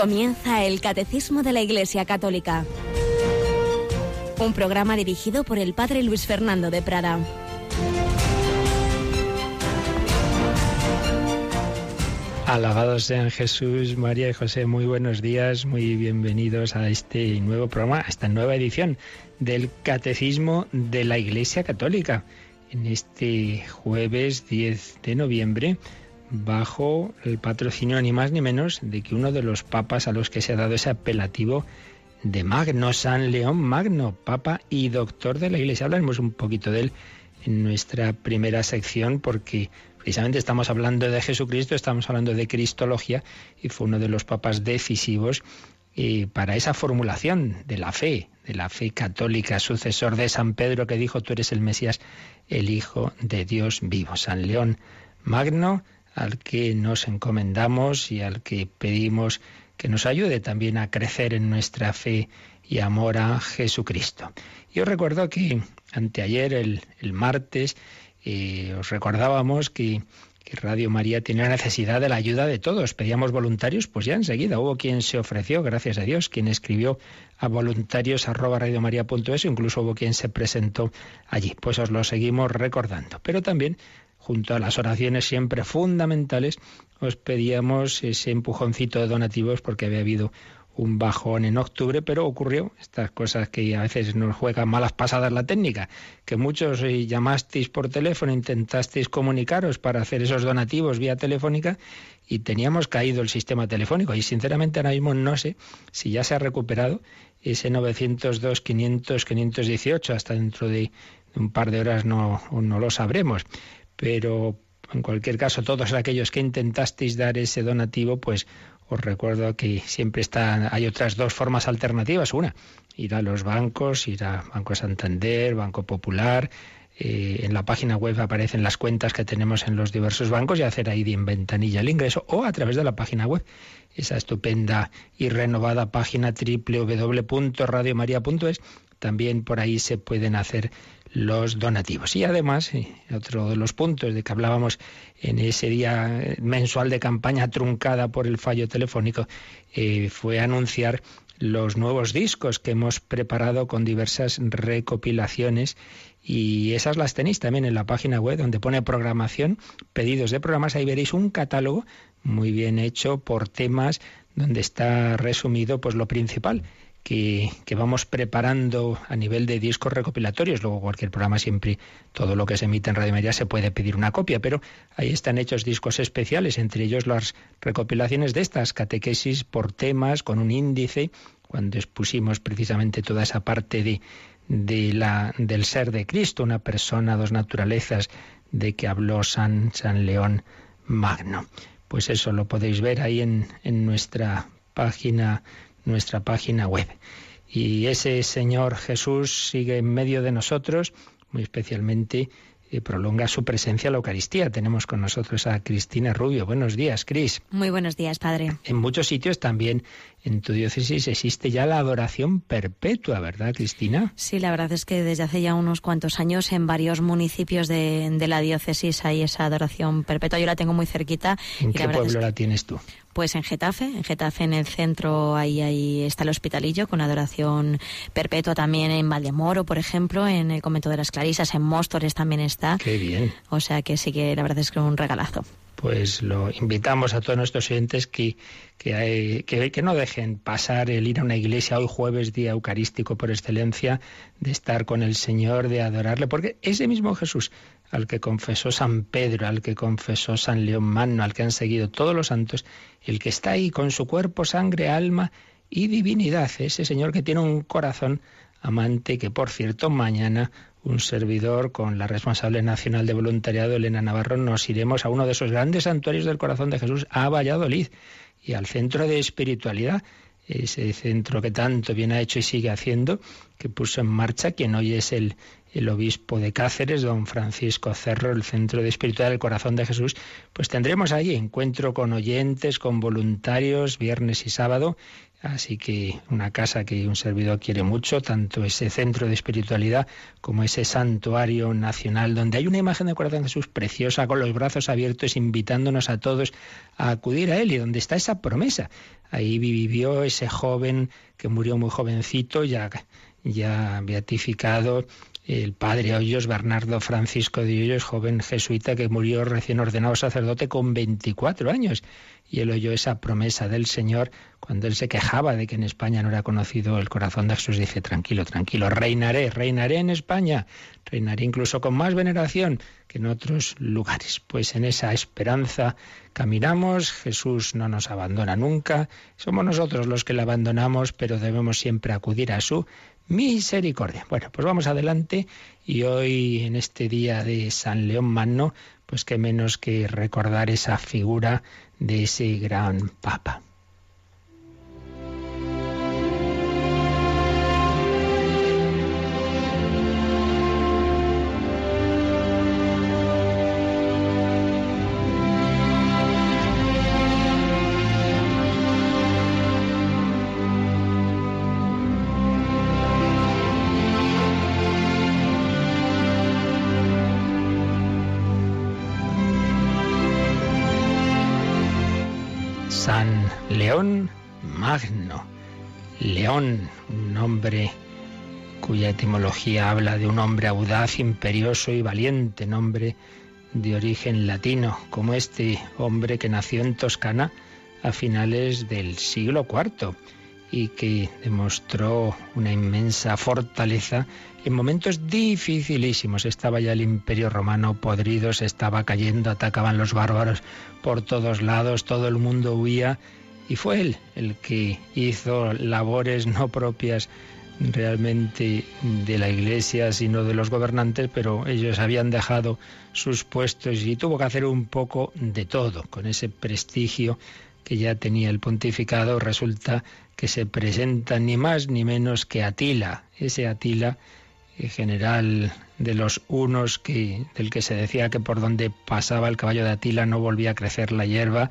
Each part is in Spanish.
Comienza el Catecismo de la Iglesia Católica. Un programa dirigido por el Padre Luis Fernando de Prada. Alabados sean Jesús, María y José. Muy buenos días, muy bienvenidos a este nuevo programa, a esta nueva edición del Catecismo de la Iglesia Católica. En este jueves 10 de noviembre bajo el patrocinio ni más ni menos de que uno de los papas a los que se ha dado ese apelativo de Magno, San León Magno, papa y doctor de la Iglesia. Hablaremos un poquito de él en nuestra primera sección porque precisamente estamos hablando de Jesucristo, estamos hablando de Cristología y fue uno de los papas decisivos eh, para esa formulación de la fe, de la fe católica, sucesor de San Pedro que dijo tú eres el Mesías, el Hijo de Dios vivo. San León Magno, al que nos encomendamos y al que pedimos que nos ayude también a crecer en nuestra fe y amor a Jesucristo. Yo recuerdo que anteayer, el, martes, eh, os recordábamos que, Radio María tiene necesidad de la ayuda de todos. Pedíamos voluntarios, pues ya enseguida hubo quien se ofreció, gracias a Dios, quien escribió a voluntarios arroba incluso hubo quien se presentó allí. Pues os lo seguimos recordando. Pero también junto a las oraciones siempre fundamentales, os pedíamos ese empujoncito de donativos porque había habido un bajón en octubre, pero ocurrió. Estas cosas que a veces nos juegan malas pasadas la técnica, que muchos llamasteis por teléfono, intentasteis comunicaros para hacer esos donativos vía telefónica y teníamos caído el sistema telefónico. Y sinceramente ahora mismo no sé si ya se ha recuperado ese 902 500 518 hasta dentro de un par de horas no, no lo sabremos pero en cualquier caso, todos aquellos que intentasteis dar ese donativo, pues os recuerdo que siempre están, hay otras dos formas alternativas. Una, ir a los bancos, ir a Banco Santander, Banco Popular. Eh, en la página web aparecen las cuentas que tenemos en los diversos bancos y hacer ahí en ventanilla el ingreso o a través de la página web, esa estupenda y renovada página www.radiomaria.es. También por ahí se pueden hacer los donativos. Y además, otro de los puntos de que hablábamos en ese día mensual de campaña truncada por el fallo telefónico, eh, fue anunciar los nuevos discos que hemos preparado con diversas recopilaciones. Y esas las tenéis también en la página web donde pone programación, pedidos de programas, ahí veréis un catálogo muy bien hecho por temas donde está resumido pues lo principal que, vamos preparando a nivel de discos recopilatorios. Luego cualquier programa siempre, todo lo que se emite en Radio María se puede pedir una copia, pero ahí están hechos discos especiales, entre ellos las recopilaciones de estas catequesis por temas, con un índice, cuando expusimos precisamente toda esa parte de, de la, del ser de Cristo, una persona, dos naturalezas, de que habló San, San León Magno. Pues eso lo podéis ver ahí en, en nuestra página nuestra página web. Y ese Señor Jesús sigue en medio de nosotros, muy especialmente y prolonga su presencia a la Eucaristía. Tenemos con nosotros a Cristina Rubio. Buenos días, Cris. Muy buenos días, Padre. En muchos sitios también en tu diócesis existe ya la adoración perpetua, ¿verdad, Cristina? Sí, la verdad es que desde hace ya unos cuantos años en varios municipios de, la diócesis hay esa adoración perpetua. Yo la tengo muy cerquita. ¿En qué pueblo la tienes tú? Pues en Getafe, en Getafe en el centro ahí, ahí está el hospitalillo con adoración perpetua también en Valdemoro, por ejemplo, en el convento de las Clarisas, en Móstoles también está. Qué bien. O sea que sí que la verdad es que un regalazo pues lo invitamos a todos nuestros oyentes que, que, que, no dejen pasar el ir a una iglesia hoy jueves, día eucarístico por excelencia, de estar con el Señor, de adorarle, porque ese mismo Jesús al que confesó San Pedro, al que confesó San León Magno, al que han seguido todos los santos, el que está ahí con su cuerpo, sangre, alma y divinidad, ese Señor que tiene un corazón amante que, por cierto, mañana un servidor con la responsable nacional de voluntariado, Elena Navarro, nos iremos a uno de esos grandes santuarios del corazón de Jesús, a Valladolid, y al centro de espiritualidad, ese centro que tanto bien ha hecho y sigue haciendo, que puso en marcha quien hoy es el, el obispo de Cáceres, don Francisco Cerro, el Centro de Espiritualidad del Corazón de Jesús, pues tendremos allí encuentro con oyentes, con voluntarios, viernes y sábado. Así que una casa que un servidor quiere mucho, tanto ese centro de espiritualidad como ese santuario nacional, donde hay una imagen del corazón de Jesús preciosa, con los brazos abiertos, invitándonos a todos a acudir a él, y donde está esa promesa. Ahí vivió ese joven que murió muy jovencito, ya, ya beatificado, el padre Hoyos, Bernardo Francisco de Hoyos, joven jesuita que murió recién ordenado sacerdote con 24 años. Y él oyó esa promesa del Señor cuando él se quejaba de que en España no era conocido el corazón de Jesús. Dice, tranquilo, tranquilo, reinaré, reinaré en España, reinaré incluso con más veneración que en otros lugares. Pues en esa esperanza caminamos, Jesús no nos abandona nunca, somos nosotros los que le abandonamos, pero debemos siempre acudir a su misericordia. Bueno, pues vamos adelante y hoy en este día de San León Magno, pues qué menos que recordar esa figura de ese gran papa. Magno. León, un nombre cuya etimología habla de un hombre audaz, imperioso y valiente, nombre de origen latino, como este hombre que nació en Toscana a finales del siglo IV y que demostró una inmensa fortaleza en momentos dificilísimos. Estaba ya el imperio romano podrido, se estaba cayendo, atacaban los bárbaros por todos lados, todo el mundo huía y fue él el que hizo labores no propias realmente de la Iglesia, sino de los gobernantes, pero ellos habían dejado sus puestos y tuvo que hacer un poco de todo. Con ese prestigio que ya tenía el pontificado, resulta que se presenta ni más ni menos que Atila, ese Atila, eh, general de los unos, que, del que se decía que por donde pasaba el caballo de Atila no volvía a crecer la hierba,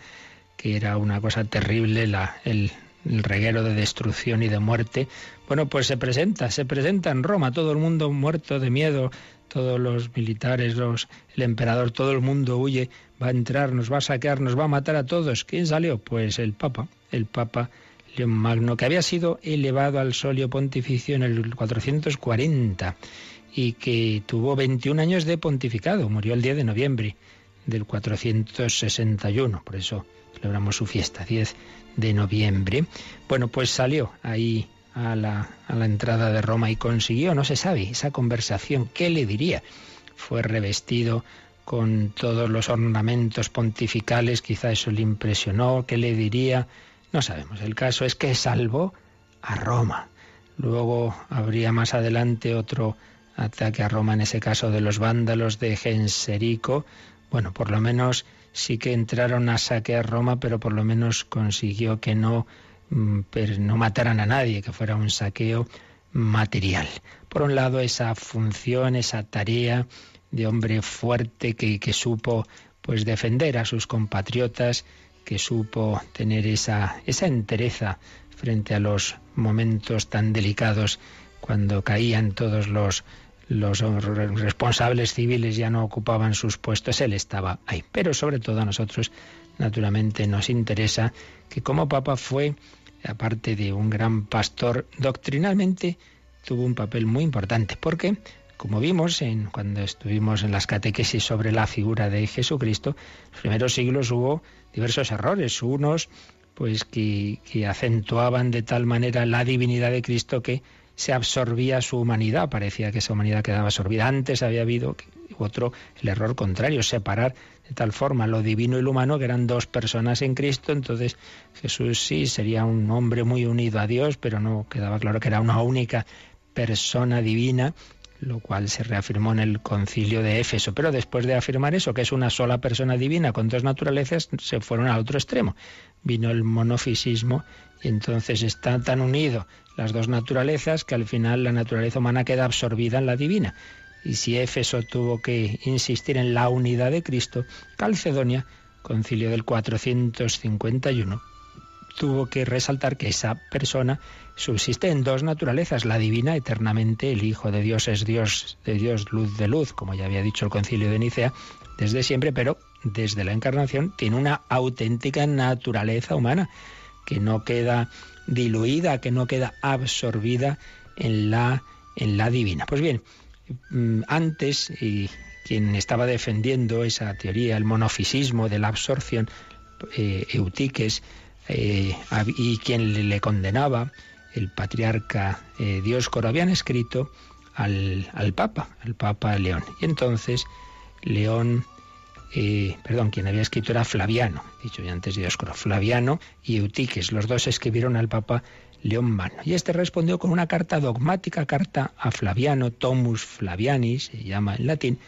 que era una cosa terrible, el, reguero de destrucción y de muerte. Bueno, pues se presenta, se presenta en Roma, todo el mundo muerto de miedo, todos los militares, los, el emperador, todo el mundo huye, va a entrar, nos va a saquear, nos va a matar a todos. ¿Quién salió? Pues el Papa, el Papa León Magno, que había sido elevado al solio pontificio en el 440 y que tuvo 21 años de pontificado, murió el 10 de noviembre del 461, por eso celebramos su fiesta, 10 de noviembre. Bueno, pues salió ahí a la, a la entrada de Roma y consiguió, no se sabe, esa conversación, ¿qué le diría? Fue revestido con todos los ornamentos pontificales, quizá eso le impresionó, ¿qué le diría? No sabemos, el caso es que salvó a Roma. Luego habría más adelante otro ataque a Roma, en ese caso de los vándalos de Genserico. Bueno, por lo menos sí que entraron a saquear Roma, pero por lo menos consiguió que no, mm, no mataran a nadie, que fuera un saqueo material. Por un lado, esa función, esa tarea de hombre fuerte que, que supo pues defender a sus compatriotas, que supo tener esa, esa entereza frente a los momentos tan delicados cuando caían todos los los responsables civiles ya no ocupaban sus puestos, él estaba ahí. Pero sobre todo a nosotros, naturalmente, nos interesa que como Papa fue, aparte de un gran pastor, doctrinalmente tuvo un papel muy importante, porque, como vimos en, cuando estuvimos en las catequesis sobre la figura de Jesucristo, en los primeros siglos hubo diversos errores, unos pues que, que acentuaban de tal manera la divinidad de Cristo que se absorbía su humanidad, parecía que esa humanidad quedaba absorbida. Antes había habido otro, el error contrario, separar de tal forma lo divino y lo humano, que eran dos personas en Cristo, entonces Jesús sí sería un hombre muy unido a Dios, pero no quedaba claro que era una única persona divina, lo cual se reafirmó en el concilio de Éfeso. Pero después de afirmar eso, que es una sola persona divina con dos naturalezas, se fueron al otro extremo. Vino el monofisismo y entonces está tan unido las dos naturalezas que al final la naturaleza humana queda absorbida en la divina. Y si Éfeso tuvo que insistir en la unidad de Cristo, Calcedonia, concilio del 451, tuvo que resaltar que esa persona subsiste en dos naturalezas, la divina eternamente, el Hijo de Dios es Dios de Dios, luz de luz, como ya había dicho el concilio de Nicea, desde siempre, pero desde la encarnación tiene una auténtica naturaleza humana que no queda diluida, que no queda absorbida en la, en la divina. Pues bien, mm, antes, y quien estaba defendiendo esa teoría, el monofisismo de la absorción, eh, Eutiques, eh, y quien le condenaba, el patriarca eh, Dioscoro, habían escrito al, al, Papa, al Papa León. Y entonces León, eh, perdón, quien había escrito era Flaviano, dicho ya antes Dioscoro, Flaviano y Eutiques, los dos escribieron al Papa León Mano. Y este respondió con una carta dogmática, carta a Flaviano, Tomus Flavianis, se llama en latín,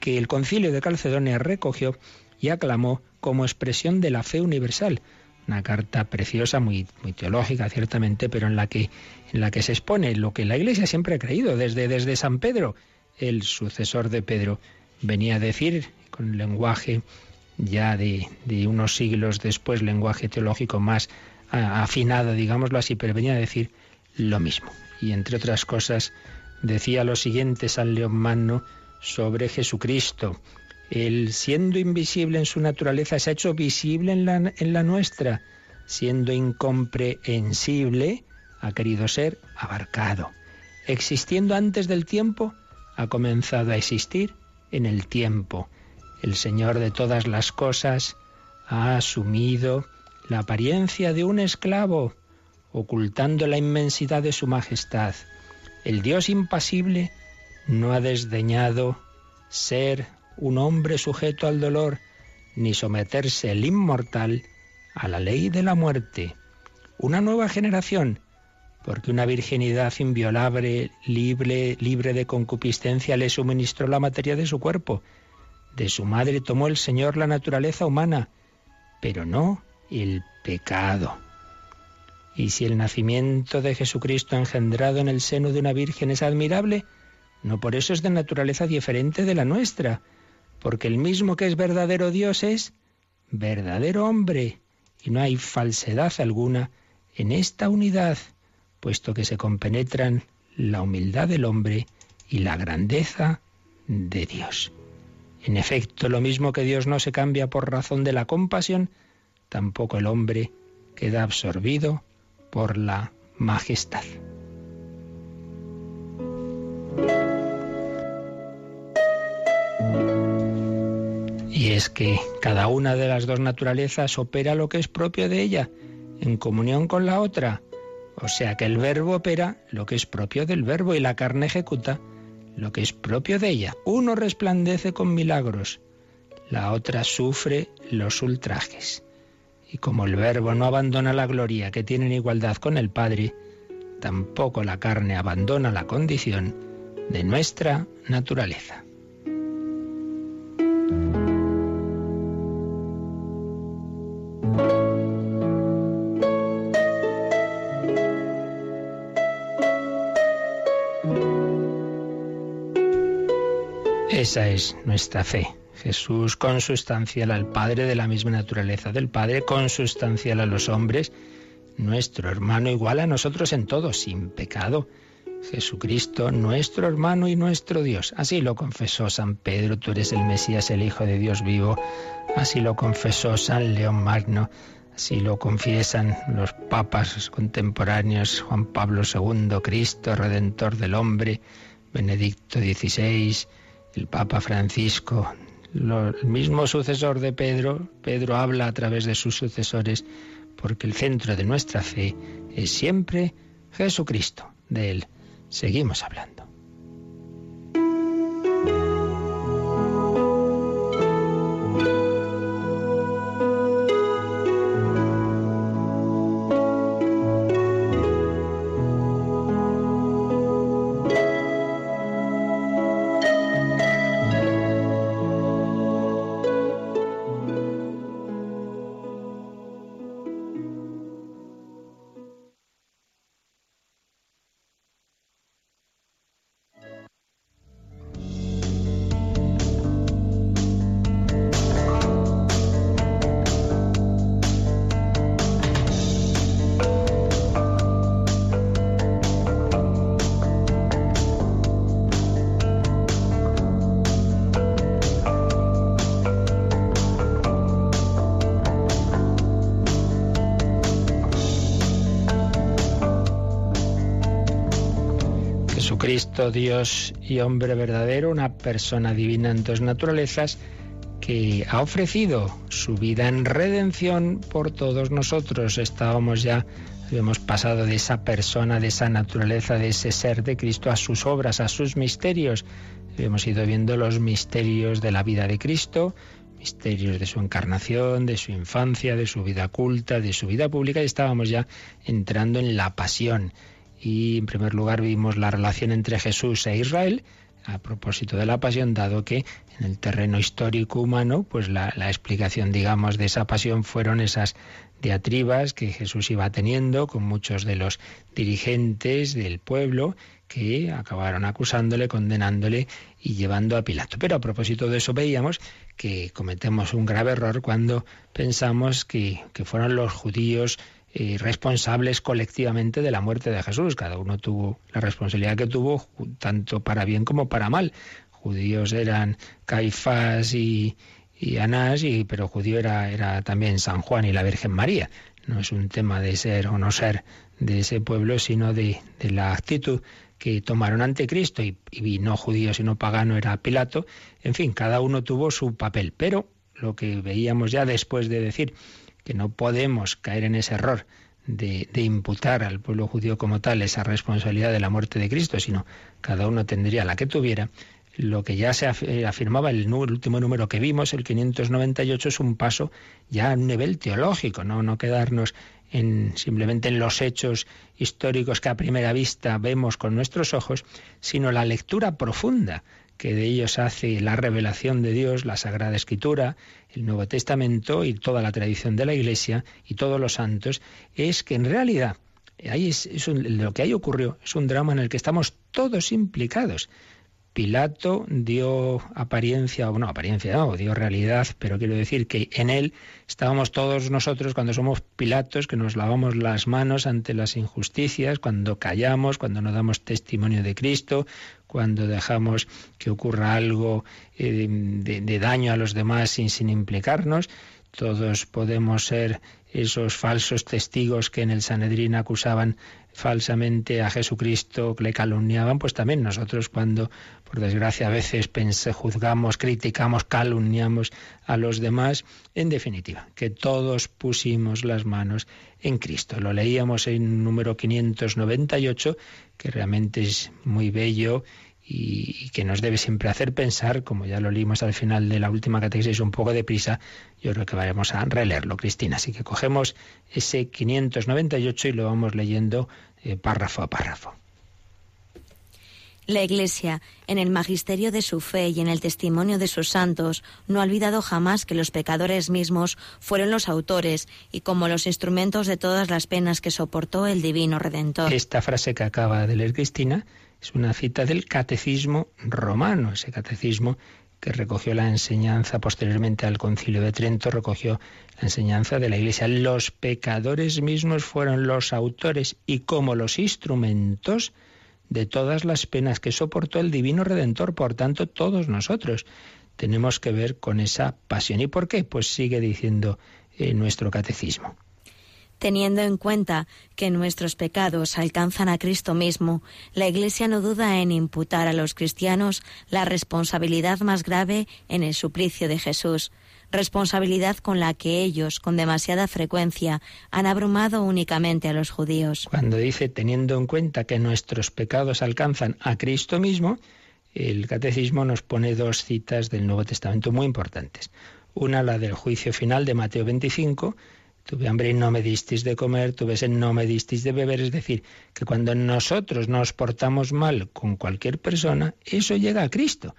que el concilio de Calcedonia recogió y aclamó como expresión de la fe universal. Una carta preciosa, muy, muy teológica, ciertamente, pero en la que en la que se expone lo que la Iglesia siempre ha creído. Desde, desde San Pedro, el sucesor de Pedro, venía a decir con lenguaje ya de, unos siglos después, lenguaje teológico más afinado, digámoslo así, pero venía a decir lo mismo. Y entre otras cosas, decía lo siguiente San León Magno sobre Jesucristo. Él, siendo invisible en su naturaleza, se ha hecho visible en la, en la nuestra. Siendo incomprensible, ha querido ser abarcado. Existiendo antes del tiempo, ha comenzado a existir en el tiempo. El Señor de todas las cosas ha asumido la apariencia de un esclavo, ocultando la inmensidad de su majestad. El Dios impasible no ha desdeñado ser un hombre sujeto al dolor, ni someterse el inmortal a la ley de la muerte. Una nueva generación, porque una virginidad inviolable, libre, libre de concupiscencia, le suministró la materia de su cuerpo. De su madre tomó el Señor la naturaleza humana, pero no el pecado. Y si el nacimiento de Jesucristo engendrado en el seno de una virgen es admirable, no por eso es de naturaleza diferente de la nuestra, porque el mismo que es verdadero Dios es verdadero hombre, y no hay falsedad alguna en esta unidad, puesto que se compenetran la humildad del hombre y la grandeza de Dios. En efecto, lo mismo que Dios no se cambia por razón de la compasión, tampoco el hombre queda absorbido por la majestad. Y es que cada una de las dos naturalezas opera lo que es propio de ella, en comunión con la otra. O sea que el verbo opera lo que es propio del verbo y la carne ejecuta lo que es propio de ella. Uno resplandece con milagros, la otra sufre los ultrajes. Y como el verbo no abandona la gloria que tiene en igualdad con el Padre, tampoco la carne abandona la condición de nuestra naturaleza. Esa es nuestra fe. Jesús consustancial al Padre de la misma naturaleza del Padre, consustancial a los hombres, nuestro hermano igual a nosotros en todo, sin pecado. Jesucristo, nuestro hermano y nuestro Dios. Así lo confesó San Pedro, tú eres el Mesías, el Hijo de Dios vivo. Así lo confesó San León Magno. Así lo confiesan los papas contemporáneos, Juan Pablo II, Cristo, Redentor del hombre, Benedicto XVI, el Papa Francisco, el mismo sucesor de Pedro, Pedro habla a través de sus sucesores, porque el centro de nuestra fe es siempre Jesucristo. De Él seguimos hablando. Jesucristo, Dios y hombre verdadero, una persona divina en dos naturalezas, que ha ofrecido su vida en redención por todos nosotros. Estábamos ya, hemos pasado de esa persona, de esa naturaleza, de ese ser de Cristo a sus obras, a sus misterios. Hemos ido viendo los misterios de la vida de Cristo, misterios de su encarnación, de su infancia, de su vida culta, de su vida pública y estábamos ya entrando en la pasión. Y en primer lugar vimos la relación entre Jesús e Israel a propósito de la pasión, dado que en el terreno histórico humano, pues la, explicación, digamos, de esa pasión fueron esas diatribas que Jesús iba teniendo con muchos de los dirigentes del pueblo que acabaron acusándole, condenándole y llevando a Pilato. Pero a propósito de eso veíamos que cometemos un grave error cuando pensamos que, que fueron los judíos responsables colectivamente de la muerte de Jesús. Cada uno tuvo la responsabilidad que tuvo, tanto para bien como para mal. Judíos eran Caifás y, y Anás, y, pero judío era, era también San Juan y la Virgen María. No es un tema de ser o no ser de ese pueblo, sino de, de la actitud que tomaron ante Cristo y, y no judío sino pagano era Pilato. En fin, cada uno tuvo su papel, pero lo que veíamos ya después de decir que no podemos caer en ese error de, imputar al pueblo judío como tal esa responsabilidad de la muerte de Cristo, sino cada uno tendría la que tuviera. Lo que ya se afirmaba, el, el último número que vimos, el 598, es un paso ya a un nivel teológico, no, no quedarnos en, simplemente en los hechos históricos que a primera vista vemos con nuestros ojos, sino la lectura profunda que de ellos hace la revelación de Dios, la Sagrada Escritura, el Nuevo Testamento y toda la tradición de la Iglesia y todos los santos, es que en realidad ahí es, un, lo que ahí ocurrió es un drama en el que estamos todos implicados. Pilato dio apariencia, o no, apariencia no, dio realidad, pero quiero decir que en él estábamos todos nosotros cuando somos Pilatos, que nos lavamos las manos ante las injusticias, cuando callamos, cuando no damos testimonio de Cristo, cuando dejamos que ocurra algo eh, de, daño a los demás sin, sin implicarnos. Todos podemos ser esos falsos testigos que en el Sanedrín acusaban falsamente a Jesucristo, que le calumniaban, pues también nosotros cuando, por desgracia, a veces juzgamos, criticamos, calumniamos a los demás, en definitiva, que todos pusimos las manos en Cristo. Lo leíamos en número 598, que realmente es muy bello y, que nos debe siempre hacer pensar, como ya lo leímos al final de la última catequesis un poco de prisa, yo creo que vamos a releerlo, Cristina. Así que cogemos ese 598 y lo vamos leyendo eh, párrafo a párrafo. La Iglesia, en el magisterio de su fe y en el testimonio de sus santos, no ha olvidado jamás que los pecadores mismos fueron los autores y como los instrumentos de todas las penas que soportó el Divino Redentor. Esta frase que acaba de leer Cristina es una cita del Catecismo romano, ese catecismo que recogió la enseñanza posteriormente al Concilio de Trento, recogió la enseñanza de la Iglesia. Los pecadores mismos fueron los autores y como los instrumentos de todas las penas que soportó el Divino Redentor, por tanto todos nosotros tenemos que ver con esa pasión. ¿Y por qué? Pues sigue diciendo eh, nuestro catecismo teniendo en cuenta que nuestros pecados alcanzan a Cristo mismo, la Iglesia no duda en imputar a los cristianos la responsabilidad más grave en el suplicio de Jesús, responsabilidad con la que ellos, con demasiada frecuencia, han abrumado únicamente a los judíos. Cuando dice teniendo en cuenta que nuestros pecados alcanzan a Cristo mismo, el catecismo nos pone dos citas del Nuevo Testamento muy importantes. Una, la del juicio final de Mateo 25, Tuve hambre y no me disteis de comer, tuve sed, no me disteis de beber. Es decir, que cuando nosotros nos portamos mal con cualquier persona, eso llega a Cristo.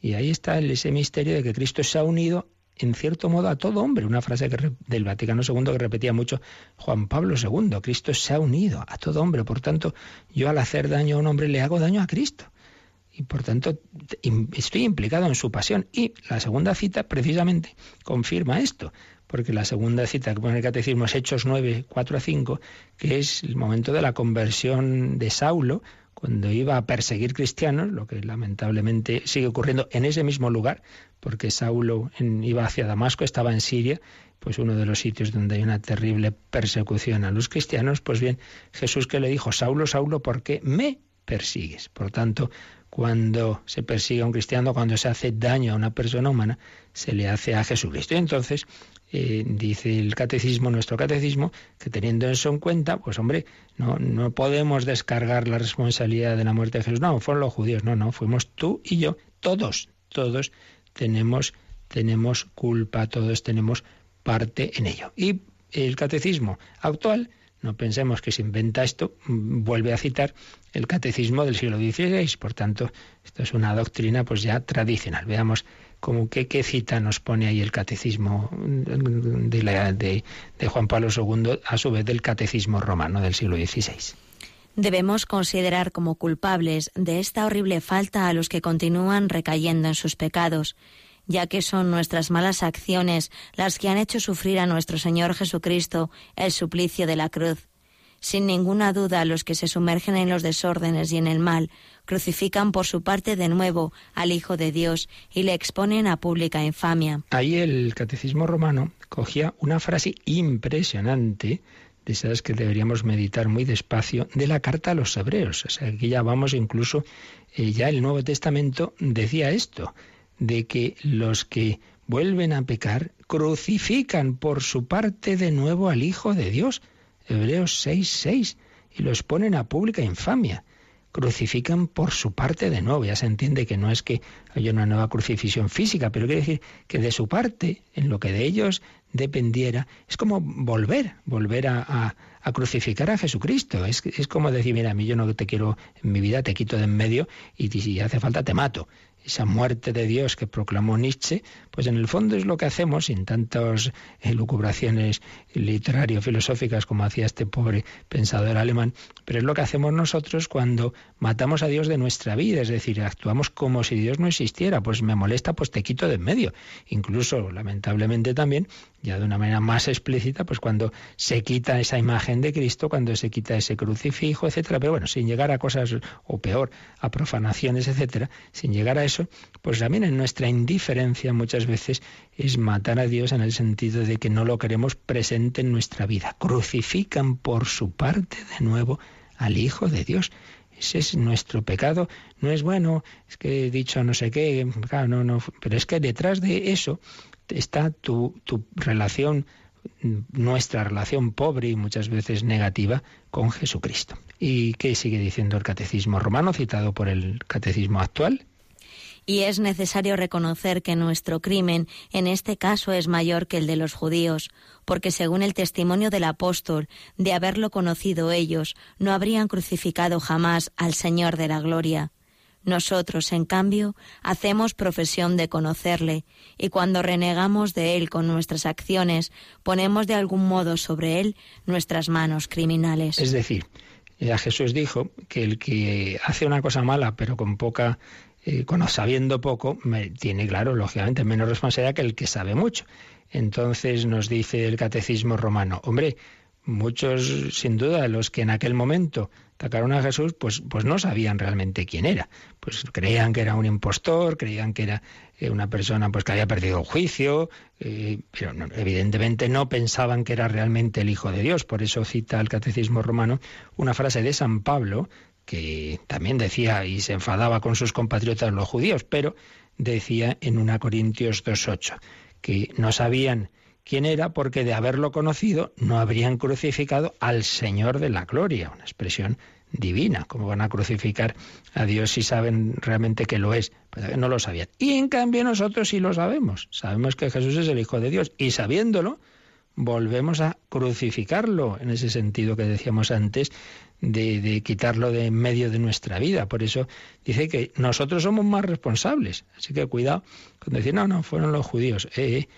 Y ahí está ese misterio de que Cristo se ha unido en cierto modo a todo hombre, una frase que, del Vaticano II que repetía mucho Juan Pablo II, Cristo se ha unido a todo hombre, por tanto yo al hacer daño a un hombre le hago daño a Cristo. Y por tanto estoy implicado en su pasión. Y la segunda cita precisamente confirma esto porque la segunda cita que pone el catecismo es Hechos 9, 4 a 5, que es el momento de la conversión de Saulo, cuando iba a perseguir cristianos, lo que lamentablemente sigue ocurriendo en ese mismo lugar, porque Saulo iba hacia Damasco, estaba en Siria, pues uno de los sitios donde hay una terrible persecución a los cristianos, pues bien, Jesús que le dijo, Saulo, Saulo, ¿por qué me persigues. Por tanto, cuando se persigue a un cristiano, cuando se hace daño a una persona humana, se le hace a Jesucristo. Y entonces eh, dice el catecismo, nuestro catecismo, que teniendo eso en cuenta, pues hombre, no, no podemos descargar la responsabilidad de la muerte de Jesús. No, fueron los judíos, no, no, fuimos tú y yo, todos, todos tenemos, tenemos culpa, todos tenemos parte en ello. Y el catecismo actual, no pensemos que se inventa esto, mm, vuelve a citar el catecismo del siglo XVI, por tanto, esto es una doctrina pues ya tradicional. Veamos como qué cita nos pone ahí el catecismo de, de, Juan Pablo II, a su vez del catecismo romano del siglo XVI. Debemos considerar como culpables de esta horrible falta a los que continúan recayendo en sus pecados, ya que son nuestras malas acciones las que han hecho sufrir a nuestro Señor Jesucristo el suplicio de la cruz. Sin ninguna duda, los que se sumergen en los desórdenes y en el mal crucifican por su parte de nuevo al Hijo de Dios y le exponen a pública infamia. Ahí el Catecismo romano cogía una frase impresionante de esas que deberíamos meditar muy despacio, de la carta a los hebreos. O sea, aquí ya vamos incluso, eh, ya el Nuevo Testamento decía esto, de que los que vuelven a pecar crucifican por su parte de nuevo al Hijo de Dios. Hebreos 6, 6, y los ponen a pública infamia. Crucifican por su parte de nuevo. Ya se entiende que no es que haya una nueva crucifixión física, pero quiere decir que de su parte, en lo que de ellos dependiera, es como volver, volver a, a, crucificar a Jesucristo. Es, es como decir, mira, a mí yo no te quiero en mi vida, te quito de en medio y si hace falta te mato esa muerte de Dios que proclamó Nietzsche, pues en el fondo es lo que hacemos sin tantas elucubraciones literario-filosóficas como hacía este pobre pensador alemán, pero es lo que hacemos nosotros cuando matamos a Dios de nuestra vida, es decir, actuamos como si Dios no existiera, pues me molesta, pues te quito de en medio. Incluso, lamentablemente también, ya de una manera más explícita, pues cuando se quita esa imagen de Cristo, cuando se quita ese crucifijo, etcétera, pero bueno, sin llegar a cosas, o peor, a profanaciones, etcétera, sin llegar a eso, pues también en nuestra indiferencia muchas veces es matar a Dios en el sentido de que no lo queremos presente en nuestra vida. Crucifican por su parte de nuevo al Hijo de Dios. Ese es nuestro pecado. No es bueno, es que he dicho no sé qué, no, no, pero es que detrás de eso está tu, tu relación, nuestra relación pobre y muchas veces negativa con Jesucristo. ¿Y qué sigue diciendo el catecismo romano citado por el catecismo actual? Y es necesario reconocer que nuestro crimen en este caso es mayor que el de los judíos, porque según el testimonio del apóstol, de haberlo conocido ellos, no habrían crucificado jamás al Señor de la gloria. Nosotros, en cambio, hacemos profesión de conocerle, y cuando renegamos de él con nuestras acciones, ponemos de algún modo sobre él nuestras manos criminales. Es decir, ya Jesús dijo que el que hace una cosa mala pero con poca eh, sabiendo poco, me, tiene, claro, lógicamente, menos responsabilidad que el que sabe mucho. Entonces nos dice el catecismo romano, hombre, muchos, sin duda, los que en aquel momento atacaron a Jesús, pues, pues no sabían realmente quién era. Pues creían que era un impostor, creían que era eh, una persona pues, que había perdido el juicio, eh, pero evidentemente no pensaban que era realmente el Hijo de Dios. Por eso cita el Catecismo Romano una frase de San Pablo, que también decía y se enfadaba con sus compatriotas los judíos, pero decía en 1 Corintios 2.8 que no sabían quién era porque de haberlo conocido no habrían crucificado al Señor de la Gloria, una expresión divina. ¿Cómo van a crucificar a Dios si saben realmente que lo es? Pues no lo sabían. Y en cambio nosotros sí lo sabemos. Sabemos que Jesús es el Hijo de Dios y sabiéndolo, volvemos a crucificarlo en ese sentido que decíamos antes de, quitarlo de en medio de nuestra vida. Por eso dice que nosotros somos más responsables. Así que cuidado cuando decir, no, no, fueron los judíos. Eh, eh,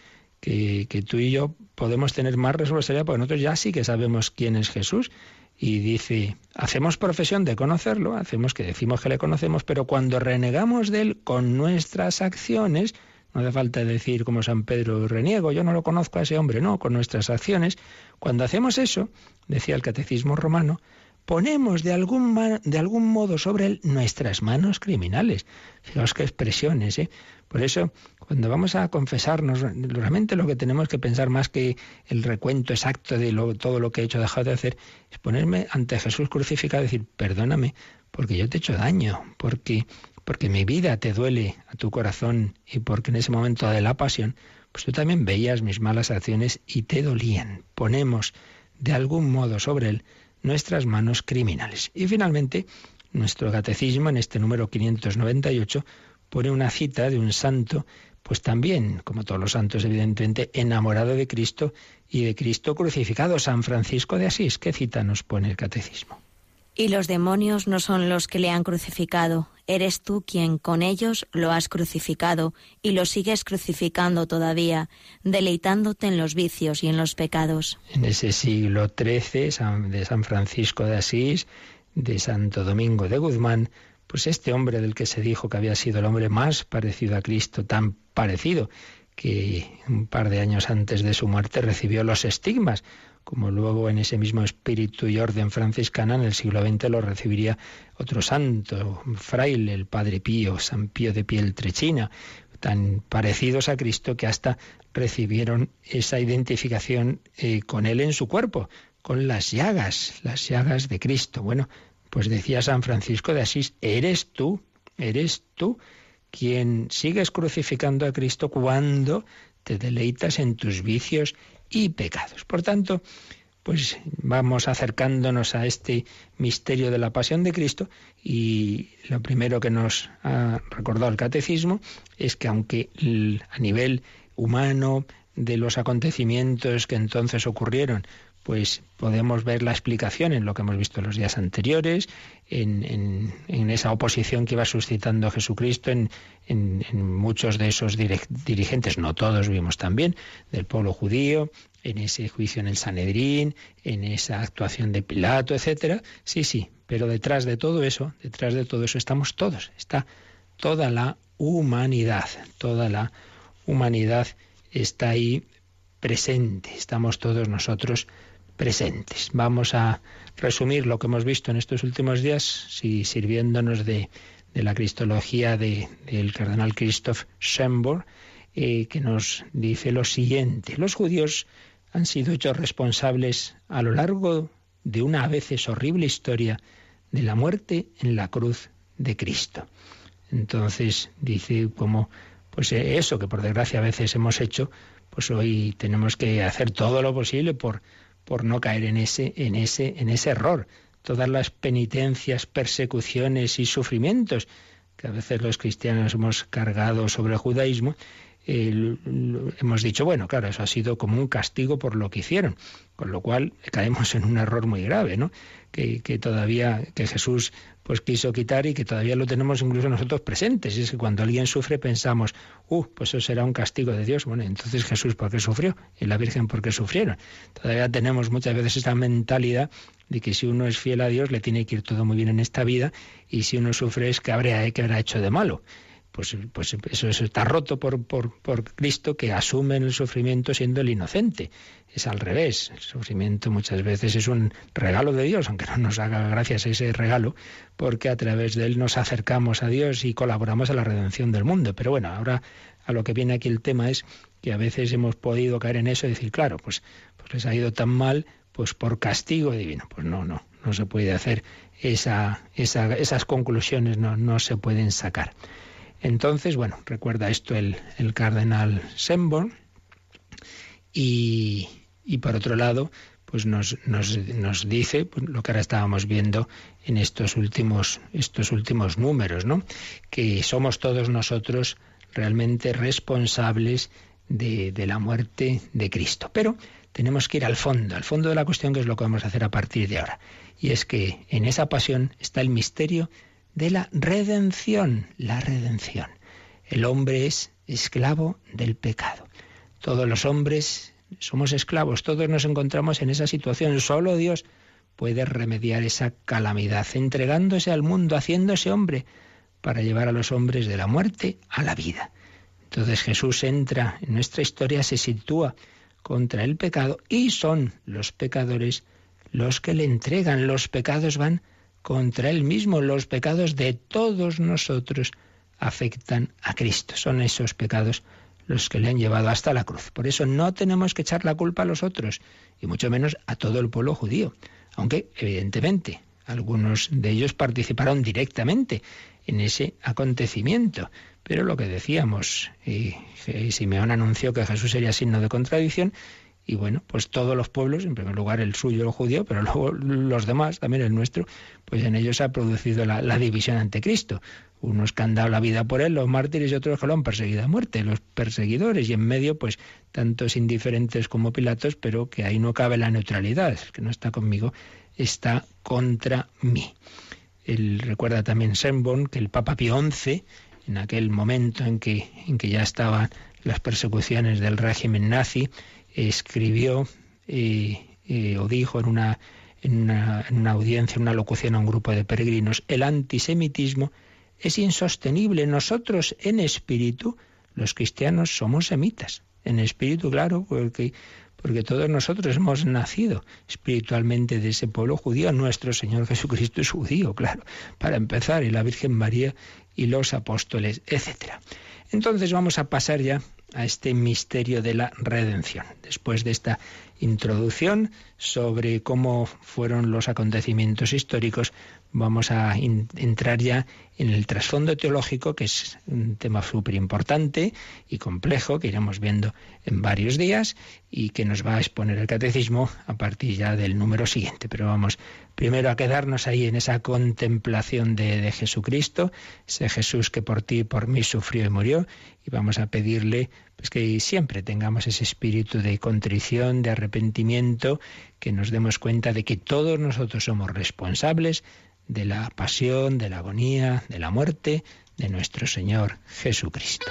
que, que tú y yo podemos tener más responsabilidad porque nosotros ya sí que sabemos quién es Jesús. Y dice, hacemos profesión de conocerlo, hacemos que decimos que le conocemos, pero cuando renegamos de él con nuestras acciones, no hace falta decir como San Pedro reniego, yo no lo conozco a ese hombre, no, con nuestras acciones. Cuando hacemos eso, decía el catecismo romano, ponemos de algún, de algún modo sobre él nuestras manos criminales. Fijaos qué expresiones, ¿eh? Por eso, Cuando vamos a confesarnos, realmente lo que tenemos que pensar más que el recuento exacto de todo lo que he hecho dejado de hacer, es ponerme ante Jesús crucificado y decir, perdóname, porque yo te he hecho daño, porque, porque mi vida te duele a tu corazón y porque en ese momento de la pasión, pues tú también veías mis malas acciones y te dolían. Ponemos de algún modo sobre él nuestras manos criminales. Y finalmente, nuestro catecismo, en este número 598, pone una cita de un santo, pues también, como todos los santos, evidentemente, enamorado de Cristo y de Cristo crucificado, San Francisco de Asís. ¿Qué cita nos pone el catecismo? Y los demonios no son los que le han crucificado, eres tú quien con ellos lo has crucificado y lo sigues crucificando todavía, deleitándote en los vicios y en los pecados. En ese siglo XIII de San Francisco de Asís, de Santo Domingo de Guzmán, pues este hombre del que se dijo que había sido el hombre más parecido a Cristo, tan parecido que un par de años antes de su muerte recibió los estigmas como luego en ese mismo espíritu y orden franciscana en el siglo XX lo recibiría otro santo, fraile, el Padre Pío, San Pío de Pieltrechina, tan parecidos a Cristo que hasta recibieron esa identificación eh, con él en su cuerpo, con las llagas, las llagas de Cristo. Bueno, pues decía San Francisco de Asís, eres tú, eres tú quien sigues crucificando a Cristo cuando te deleitas en tus vicios y pecados. Por tanto, pues vamos acercándonos a este misterio de la pasión de Cristo y lo primero que nos ha recordado el catecismo es que aunque a nivel humano de los acontecimientos que entonces ocurrieron, pues podemos ver la explicación en lo que hemos visto en los días anteriores, en, esa oposición que iba suscitando Jesucristo en, muchos de esos dirigentes, no todos vimos también, del pueblo judío, en ese juicio en el Sanedrín, en esa actuación de Pilato, etcétera. Sí, sí, pero detrás de todo eso, detrás de todo eso estamos todos, está toda la humanidad, toda la humanidad está ahí presente, estamos todos nosotros presentes. Vamos a resumir lo que hemos visto en estos últimos días, si sirviéndonos de, la cristología del cardenal Christoph Schemborg, eh, que nos dice lo siguiente. Los judíos han sido hechos responsables a lo largo de una a veces horrible historia de la muerte en la cruz de Cristo. Entonces dice como pues eh, eso que por desgracia a veces hemos hecho, pues hoy tenemos que hacer todo lo posible por por no caer en ese, en ese, en ese error. Todas las penitencias, persecuciones y sufrimientos que a veces los cristianos hemos cargado sobre el judaísmo, hemos dicho, bueno, claro, eso ha sido como un castigo por lo que hicieron, con lo cual caemos en un error muy grave, ¿no? Que, todavía, que Jesús pues quiso quitar y que todavía lo tenemos incluso nosotros presentes. Y es que cuando alguien sufre pensamos, uh, pues eso será un castigo de Dios. Bueno, entonces Jesús, ¿por qué sufrió? Y la Virgen, ¿por qué sufrieron? Todavía tenemos muchas veces esa mentalidad de que si uno es fiel a Dios le tiene que ir todo muy bien en esta vida y si uno sufre es que habría que habrá hecho de malo pues, pues eso, está roto por, por, por, Cristo que asume el sufrimiento siendo el inocente. Es al revés. El sufrimiento muchas veces es un regalo de Dios, aunque no nos haga gracias a ese regalo, porque a través de él nos acercamos a Dios y colaboramos a la redención del mundo. Pero bueno, ahora a lo que viene aquí el tema es que a veces hemos podido caer en eso y decir, claro, pues, pues les ha ido tan mal, pues por castigo divino. Pues no, no, no se puede hacer esa, esa, esas conclusiones, no, no se pueden sacar. Entonces, bueno, recuerda esto el, cardenal Semborn y, por otro lado, pues nos, nos, dice pues, lo que ahora estábamos viendo en estos últimos, estos últimos números, ¿no? Que somos todos nosotros realmente responsables de, de, la muerte de Cristo. Pero tenemos que ir al fondo, al fondo de la cuestión, que es lo que vamos a hacer a partir de ahora. Y es que en esa pasión está el misterio de la redención, la redención. El hombre es esclavo del pecado. Todos los hombres somos esclavos, todos nos encontramos en esa situación. Solo Dios puede remediar esa calamidad, entregándose al mundo, haciéndose hombre, para llevar a los hombres de la muerte a la vida. Entonces Jesús entra en nuestra historia, se sitúa contra el pecado y son los pecadores los que le entregan. Los pecados van contra Él mismo, los pecados de todos nosotros afectan a Cristo. Son esos pecados los que le han llevado hasta la cruz. Por eso no tenemos que echar la culpa a los otros, y mucho menos a todo el pueblo judío, aunque evidentemente algunos de ellos participaron directamente en ese acontecimiento. Pero lo que decíamos, y, Simeón anunció que Jesús sería signo de contradicción, y bueno, pues todos los pueblos, en primer lugar el suyo, el judío, pero luego los demás, también el nuestro, pues en ellos ha producido la, la división ante Cristo. Unos que han dado la vida por él, los mártires, y otros que lo han perseguido a muerte, los perseguidores, y en medio, pues, tantos indiferentes como Pilatos, pero que ahí no cabe la neutralidad, el que no está conmigo está contra mí. Él recuerda también Sembon que el Papa Pío XI, en aquel momento en que, en que ya estaban las persecuciones del régimen nazi, escribió eh, eh, o dijo en una, en una, en audiencia, una locución a un grupo de peregrinos, el antisemitismo es insostenible. Nosotros en espíritu, los cristianos somos semitas. En espíritu, claro, porque, porque todos nosotros hemos nacido espiritualmente de ese pueblo judío. Nuestro Señor Jesucristo es judío, claro, para empezar, y la Virgen María y los apóstoles, etc. Entonces vamos a pasar ya a este misterio de la redención. Después de esta introducción sobre cómo fueron los acontecimientos históricos, vamos a entrar ya en el trasfondo teológico, que es un tema súper importante y complejo, que iremos viendo en varios días y que nos va a exponer el catecismo a partir ya del número siguiente. Pero vamos primero a quedarnos ahí en esa contemplación de, de Jesucristo, ese Jesús que por ti y por mí sufrió y murió, y vamos a pedirle pues que siempre tengamos ese espíritu de contrición, de arrepentimiento, que nos demos cuenta de que todos nosotros somos responsables de la pasión, de la agonía, de la muerte de nuestro Señor Jesucristo.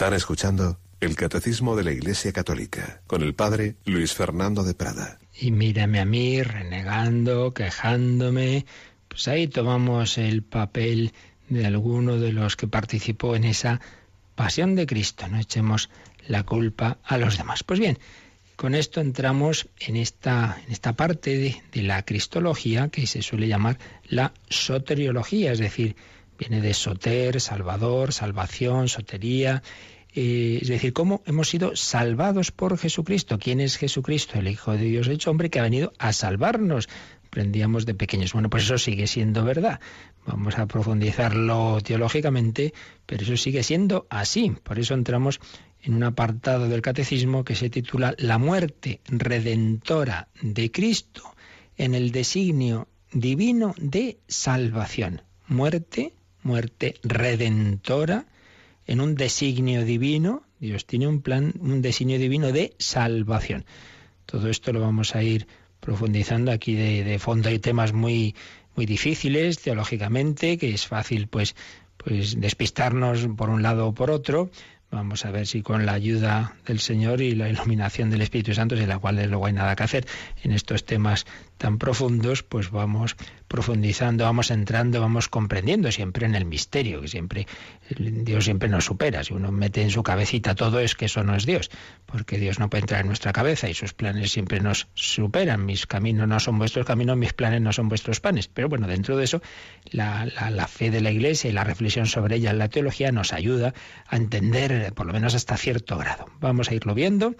Están escuchando el Catecismo de la Iglesia Católica con el Padre Luis Fernando de Prada. Y mírame a mí renegando, quejándome. Pues ahí tomamos el papel de alguno de los que participó en esa pasión de Cristo. No echemos la culpa a los demás. Pues bien, con esto entramos en esta, en esta parte de, de la cristología que se suele llamar la soteriología, es decir, viene de soter, salvador, salvación, sotería, eh, es decir, cómo hemos sido salvados por Jesucristo. ¿Quién es Jesucristo? El Hijo de Dios hecho hombre que ha venido a salvarnos. Aprendíamos de pequeños. Bueno, pues eso sigue siendo verdad. Vamos a profundizarlo teológicamente, pero eso sigue siendo así. Por eso entramos en un apartado del catecismo que se titula La muerte redentora de Cristo en el designio divino de salvación. Muerte, muerte redentora en un designio divino. Dios tiene un plan, un designio divino de salvación. Todo esto lo vamos a ir profundizando aquí de, de fondo. Hay temas muy, muy difíciles teológicamente, que es fácil pues, pues despistarnos por un lado o por otro. Vamos a ver si con la ayuda del Señor y la iluminación del Espíritu Santo, sin la cual luego hay nada que hacer en estos temas tan profundos, pues vamos profundizando, vamos entrando, vamos comprendiendo siempre en el misterio, que siempre Dios siempre nos supera. Si uno mete en su cabecita todo es que eso no es Dios, porque Dios no puede entrar en nuestra cabeza y sus planes siempre nos superan. Mis caminos no son vuestros caminos, mis planes no son vuestros planes. Pero bueno, dentro de eso, la, la, la fe de la Iglesia y la reflexión sobre ella en la teología nos ayuda a entender, por lo menos hasta cierto grado. Vamos a irlo viendo.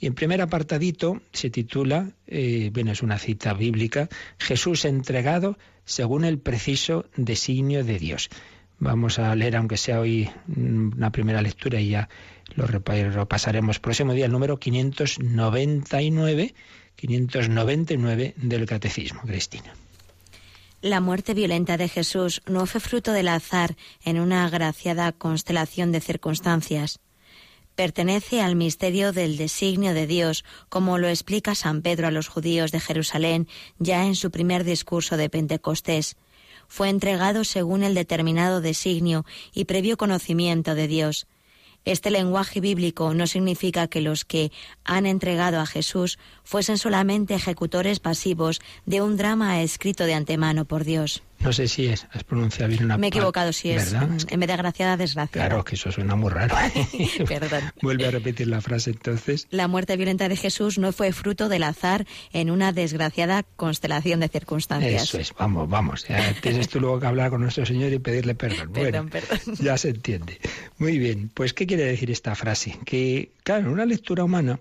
Y en primer apartadito se titula, eh, bueno, es una cita bíblica, Jesús entregado según el preciso designio de Dios. Vamos a leer, aunque sea hoy una primera lectura y ya lo repasaremos próximo día, el número 599, 599 del Catecismo, Cristina. La muerte violenta de Jesús no fue fruto del azar en una agraciada constelación de circunstancias pertenece al misterio del designio de Dios, como lo explica San Pedro a los judíos de Jerusalén ya en su primer discurso de Pentecostés. Fue entregado según el determinado designio y previo conocimiento de Dios. Este lenguaje bíblico no significa que los que han entregado a Jesús fuesen solamente ejecutores pasivos de un drama escrito de antemano por Dios. No sé si es, has pronunciado bien una Me he equivocado, si es. ¿verdad? En vez de agraciada, desgraciada. Claro, que eso suena muy raro. Perdón. Vuelve a repetir la frase entonces. La muerte violenta de Jesús no fue fruto del azar en una desgraciada constelación de circunstancias. Eso es, vamos, vamos. Ya tienes tú luego que hablar con nuestro Señor y pedirle perdón. Perdón, bueno, perdón. Ya se entiende. Muy bien, pues ¿qué quiere decir esta frase? Que, claro, en una lectura humana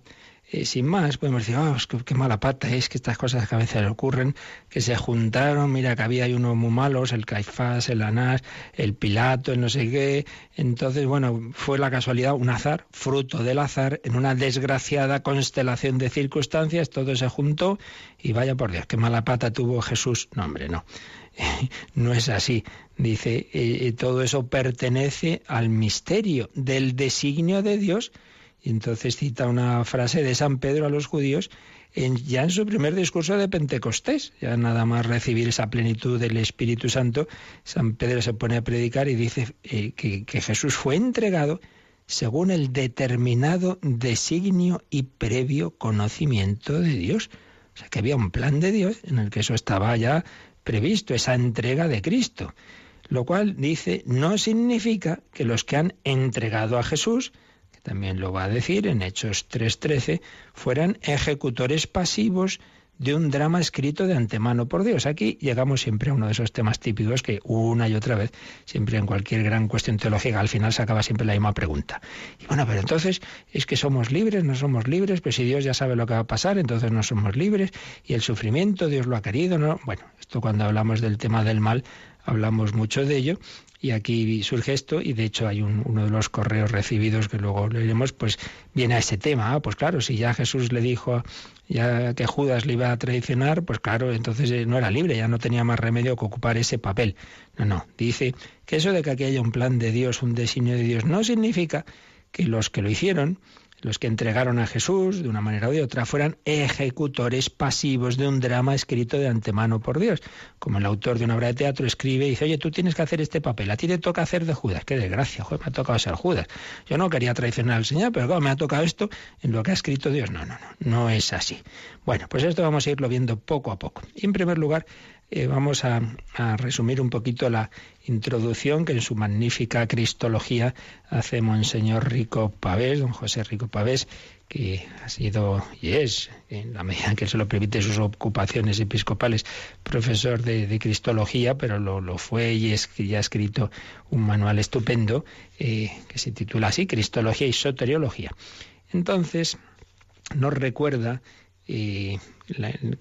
eh, sin más, podemos decir, oh, qué mala pata es que estas cosas que a veces ocurren, que se juntaron, mira que había unos muy malos, el Caifás, el Anás, el Pilato, el no sé qué. Entonces, bueno, fue la casualidad, un azar, fruto del azar, en una desgraciada constelación de circunstancias, todo se juntó y vaya por Dios, qué mala pata tuvo Jesús. No, hombre, no. No es así. Dice, eh, todo eso pertenece al misterio del designio de Dios y entonces cita una frase de San Pedro a los judíos en, ya en su primer discurso de Pentecostés, ya nada más recibir esa plenitud del Espíritu Santo, San Pedro se pone a predicar y dice eh, que, que Jesús fue entregado según el determinado designio y previo conocimiento de Dios. O sea que había un plan de Dios en el que eso estaba ya previsto, esa entrega de Cristo. Lo cual dice, no significa que los que han entregado a Jesús, también lo va a decir en Hechos 3.13, fueran ejecutores pasivos de un drama escrito de antemano por Dios. Aquí llegamos siempre a uno de esos temas típicos que una y otra vez, siempre en cualquier gran cuestión teológica, al final se acaba siempre la misma pregunta. Y bueno, pero entonces es que somos libres, no somos libres, pues si Dios ya sabe lo que va a pasar, entonces no somos libres, y el sufrimiento Dios lo ha querido, ¿no? Bueno, esto cuando hablamos del tema del mal, hablamos mucho de ello, y aquí surge esto, y de hecho hay un, uno de los correos recibidos que luego leeremos, pues viene a ese tema. Ah, pues claro, si ya Jesús le dijo ya que Judas le iba a traicionar, pues claro, entonces eh, no era libre, ya no tenía más remedio que ocupar ese papel. No, no, dice que eso de que aquí haya un plan de Dios, un designio de Dios, no significa que los que lo hicieron los que entregaron a Jesús de una manera u de otra fueran ejecutores pasivos de un drama escrito de antemano por Dios. Como el autor de una obra de teatro escribe y dice, oye, tú tienes que hacer este papel, a ti te toca hacer de Judas. Qué desgracia, joder, me ha tocado ser Judas. Yo no quería traicionar al Señor, pero claro, me ha tocado esto en lo que ha escrito Dios. No, no, no, no es así. Bueno, pues esto vamos a irlo viendo poco a poco. Y en primer lugar, eh, vamos a, resumir un poquito la introducción que en su magnífica cristología hace Monseñor Rico Pavés, don José Rico Pavés, que ha sido y es, en la medida que se lo permite sus ocupaciones episcopales, profesor de, cristología, pero lo, fue y es ha escrito un manual estupendo eh, que se titula así, Cristología y Soteriología. Entonces, nos recuerda eh,